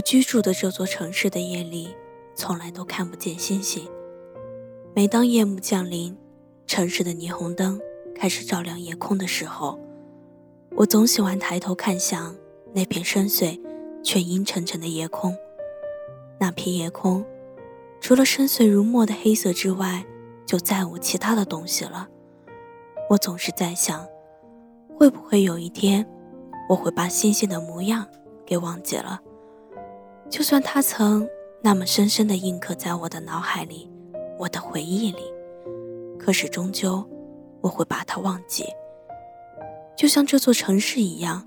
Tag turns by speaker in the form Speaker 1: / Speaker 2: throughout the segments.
Speaker 1: 居住的这座城市的夜里，从来都看不见星星。每当夜幕降临，城市的霓虹灯开始照亮夜空的时候，我总喜欢抬头看向那片深邃却阴沉沉的夜空。那片夜空，除了深邃如墨的黑色之外，就再无其他的东西了。我总是在想，会不会有一天，我会把星星的模样给忘记了？就算它曾那么深深地印刻在我的脑海里，我的回忆里，可是终究我会把它忘记。就像这座城市一样，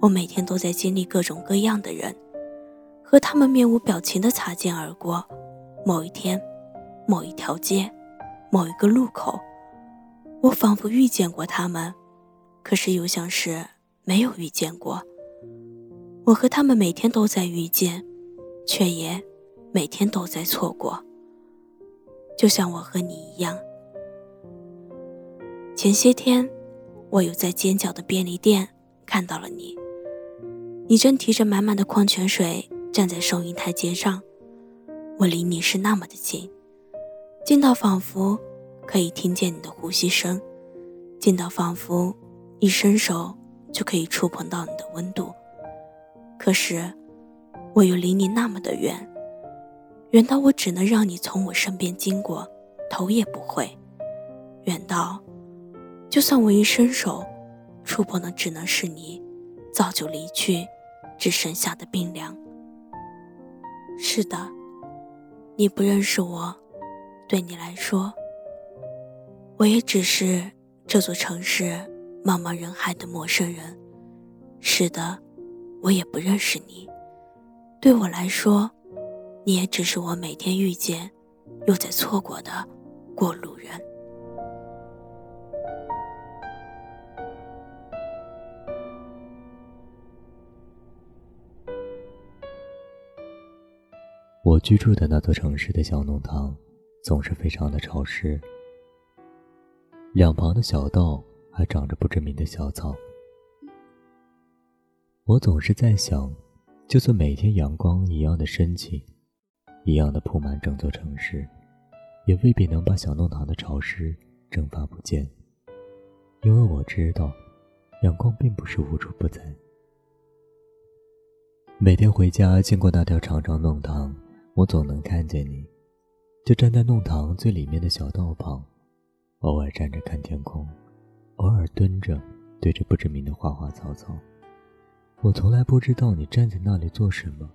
Speaker 1: 我每天都在经历各种各样的人，和他们面无表情地擦肩而过。某一天，某一条街，某一个路口。我仿佛遇见过他们，可是又像是没有遇见过。我和他们每天都在遇见，却也每天都在错过。就像我和你一样。前些天，我又在尖角的便利店看到了你。你正提着满满的矿泉水站在收银台阶上，我离你是那么的近，近到仿佛。可以听见你的呼吸声，近到仿佛一伸手就可以触碰到你的温度。可是，我又离你那么的远，远到我只能让你从我身边经过，头也不回；远到，就算我一伸手，触碰的只能是你早就离去，只剩下的冰凉。是的，你不认识我，对你来说。我也只是这座城市茫茫人海的陌生人。是的，我也不认识你。对我来说，你也只是我每天遇见又在错过的过路人。
Speaker 2: 我居住的那座城市的小弄堂，总是非常的潮湿。两旁的小道还长着不知名的小草。我总是在想，就算每天阳光一样的深情，一样的铺满整座城市，也未必能把小弄堂的潮湿蒸发不见。因为我知道，阳光并不是无处不在。每天回家经过那条长长弄堂，我总能看见你，就站在弄堂最里面的小道旁。偶尔站着看天空，偶尔蹲着对着不知名的花花草草。我从来不知道你站在那里做什么。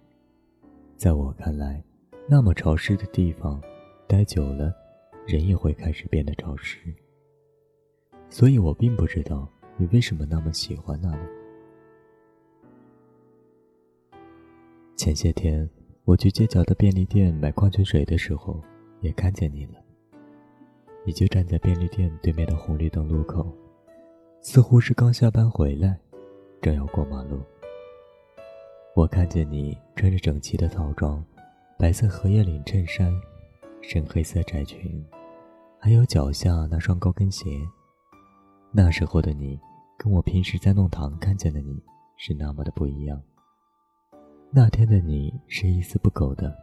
Speaker 2: 在我看来，那么潮湿的地方，待久了，人也会开始变得潮湿。所以我并不知道你为什么那么喜欢那里。前些天我去街角的便利店买矿泉水的时候，也看见你了。你就站在便利店对面的红绿灯路口，似乎是刚下班回来，正要过马路。我看见你穿着整齐的套装，白色荷叶领衬衫，深黑色窄裙，还有脚下那双高跟鞋。那时候的你，跟我平时在弄堂看见的你是那么的不一样。那天的你是一丝不苟的，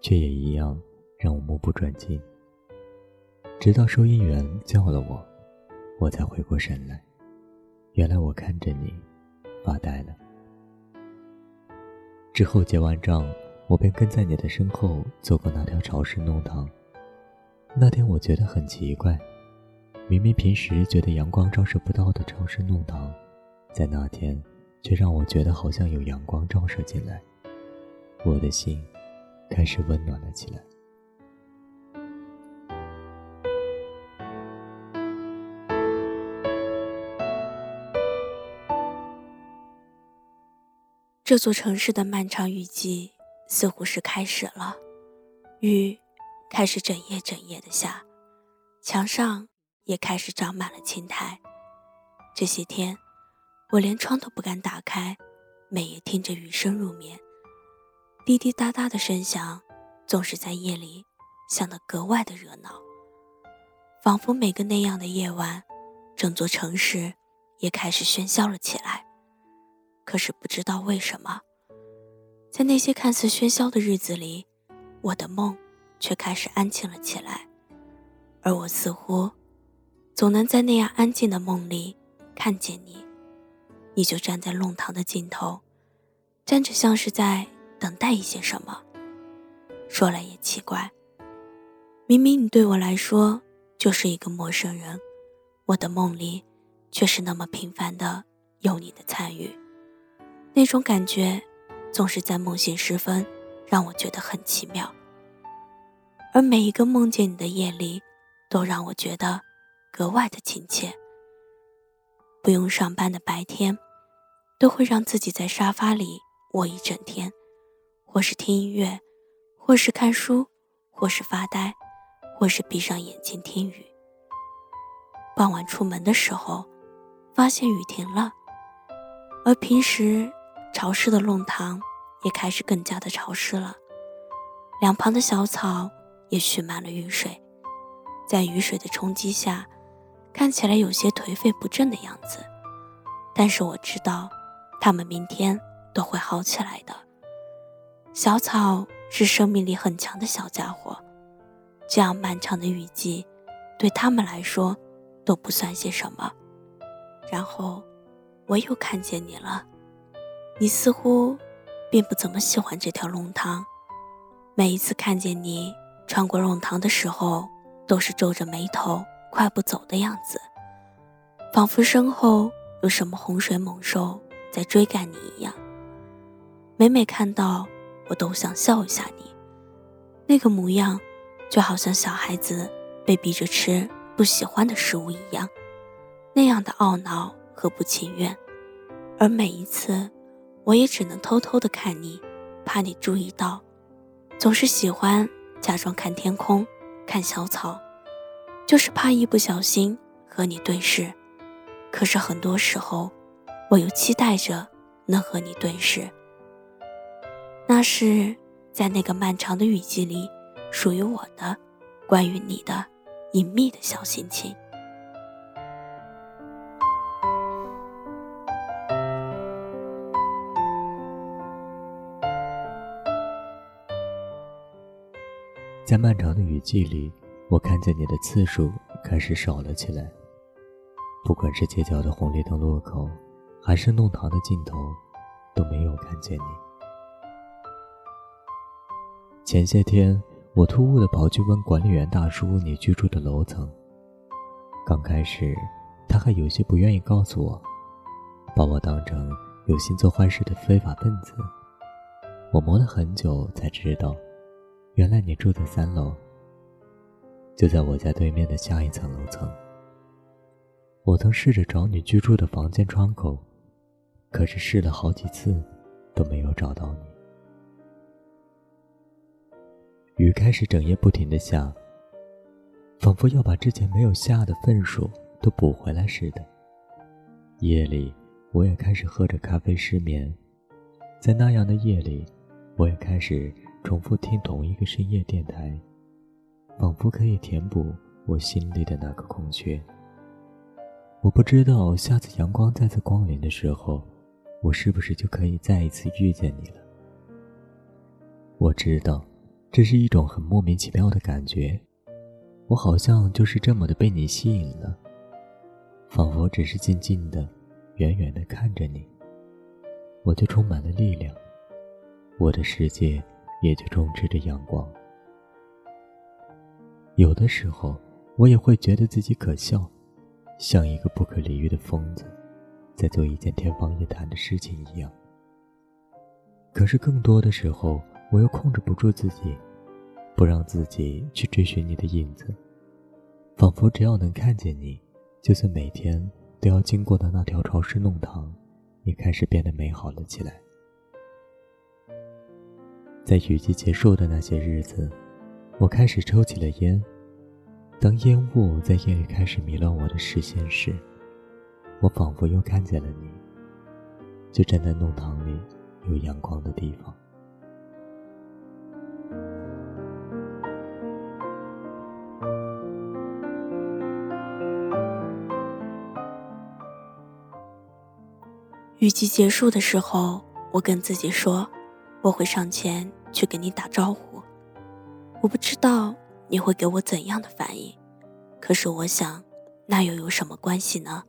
Speaker 2: 却也一样让我目不转睛。直到收银员叫了我，我才回过神来。原来我看着你，发呆了。之后结完账，我便跟在你的身后走过那条潮湿弄堂。那天我觉得很奇怪，明明平时觉得阳光照射不到的潮湿弄堂，在那天却让我觉得好像有阳光照射进来，我的心开始温暖了起来。
Speaker 1: 这座城市的漫长雨季似乎是开始了，雨开始整夜整夜的下，墙上也开始长满了青苔。这些天，我连窗都不敢打开，每夜听着雨声入眠。滴滴答答的声响，总是在夜里响得格外的热闹，仿佛每个那样的夜晚，整座城市也开始喧嚣了起来。可是不知道为什么，在那些看似喧嚣的日子里，我的梦却开始安静了起来，而我似乎总能在那样安静的梦里看见你。你就站在弄堂的尽头，站着像是在等待一些什么。说来也奇怪，明明你对我来说就是一个陌生人，我的梦里却是那么频繁的有你的参与，那种感觉。总是在梦醒时分，让我觉得很奇妙。而每一个梦见你的夜里，都让我觉得格外的亲切。不用上班的白天，都会让自己在沙发里窝一整天，或是听音乐，或是看书，或是发呆，或是闭上眼睛听雨。傍晚出门的时候，发现雨停了，而平时。潮湿的弄堂也开始更加的潮湿了，两旁的小草也蓄满了雨水，在雨水的冲击下，看起来有些颓废不振的样子。但是我知道，它们明天都会好起来的。小草是生命力很强的小家伙，这样漫长的雨季，对他们来说都不算些什么。然后，我又看见你了。你似乎并不怎么喜欢这条弄堂，每一次看见你穿过弄堂的时候，都是皱着眉头、快步走的样子，仿佛身后有什么洪水猛兽在追赶你一样。每每看到，我都想笑一下你，那个模样，就好像小孩子被逼着吃不喜欢的食物一样，那样的懊恼和不情愿，而每一次。我也只能偷偷的看你，怕你注意到。总是喜欢假装看天空，看小草，就是怕一不小心和你对视。可是很多时候，我又期待着能和你对视。那是在那个漫长的雨季里，属于我的，关于你的隐秘的小心情。
Speaker 2: 在漫长的雨季里，我看见你的次数开始少了起来。不管是街角的红绿灯路口，还是弄堂的尽头，都没有看见你。前些天，我突兀的跑去问管理员大叔你居住的楼层。刚开始，他还有些不愿意告诉我，把我当成有心做坏事的非法分子。我磨了很久才知道。原来你住在三楼，就在我家对面的下一层楼层。我曾试着找你居住的房间窗口，可是试了好几次，都没有找到你。雨开始整夜不停的下，仿佛要把之前没有下的份数都补回来似的。夜里，我也开始喝着咖啡失眠，在那样的夜里，我也开始。重复听同一个深夜电台，仿佛可以填补我心里的那个空缺。我不知道下次阳光再次光临的时候，我是不是就可以再一次遇见你了。我知道，这是一种很莫名其妙的感觉，我好像就是这么的被你吸引了，仿佛只是静静的、远远的看着你，我就充满了力量，我的世界。也就充斥着阳光。有的时候，我也会觉得自己可笑，像一个不可理喻的疯子，在做一件天方夜谭的事情一样。可是更多的时候，我又控制不住自己，不让自己去追寻你的影子，仿佛只要能看见你，就算每天都要经过的那条潮湿弄堂，也开始变得美好了起来。在雨季结束的那些日子，我开始抽起了烟。当烟雾在夜里开始迷乱我的视线时，我仿佛又看见了你，就站在弄堂里有阳光的地方。
Speaker 1: 雨季结束的时候，我跟自己说。我会上前去跟你打招呼。我不知道你会给我怎样的反应，可是我想，那又有什么关系呢？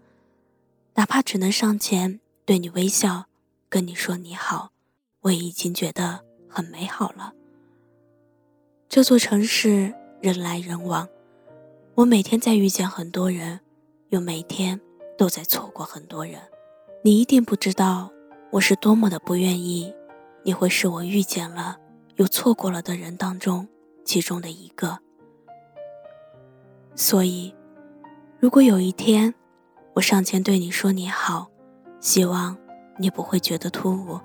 Speaker 1: 哪怕只能上前对你微笑，跟你说你好，我已经觉得很美好了。这座城市人来人往，我每天在遇见很多人，又每天都在错过很多人。你一定不知道我是多么的不愿意，你会是我遇见了又错过了的人当中其中的一个。所以，如果有一天我上前对你说你好，希望你不会觉得突兀，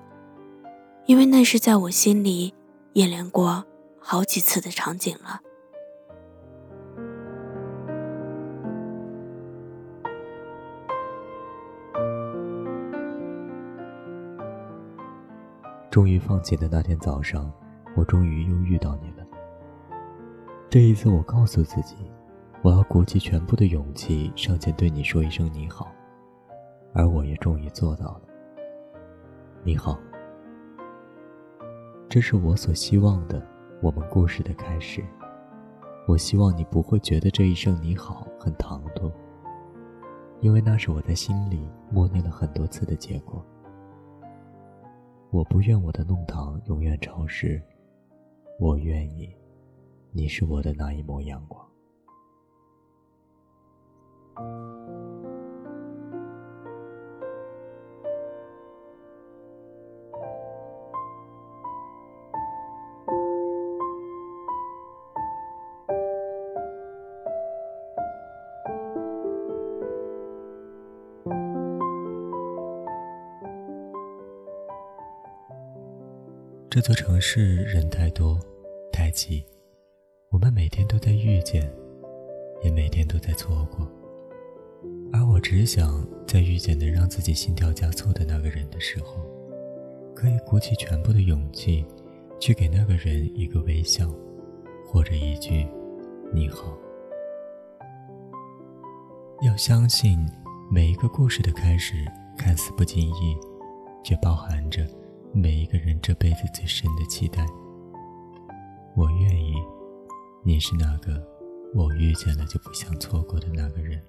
Speaker 1: 因为那是在我心里演练过。好几次的场景了。
Speaker 2: 终于放弃的那天早上，我终于又遇到你了。这一次，我告诉自己，我要鼓起全部的勇气上前对你说一声你好，而我也终于做到了。你好，这是我所希望的。我们故事的开始，我希望你不会觉得这一声你好很唐突，因为那是我在心里默念了很多次的结果。我不愿我的弄堂永远潮湿，我愿意，你是我的那一抹阳光。这座城市人太多，太挤，我们每天都在遇见，也每天都在错过。而我只想在遇见能让自己心跳加速的那个人的时候，可以鼓起全部的勇气，去给那个人一个微笑，或者一句“你好”。要相信，每一个故事的开始看似不经意，却包含着。每一个人这辈子最深的期待，我愿意，你是那个我遇见了就不想错过的那个人。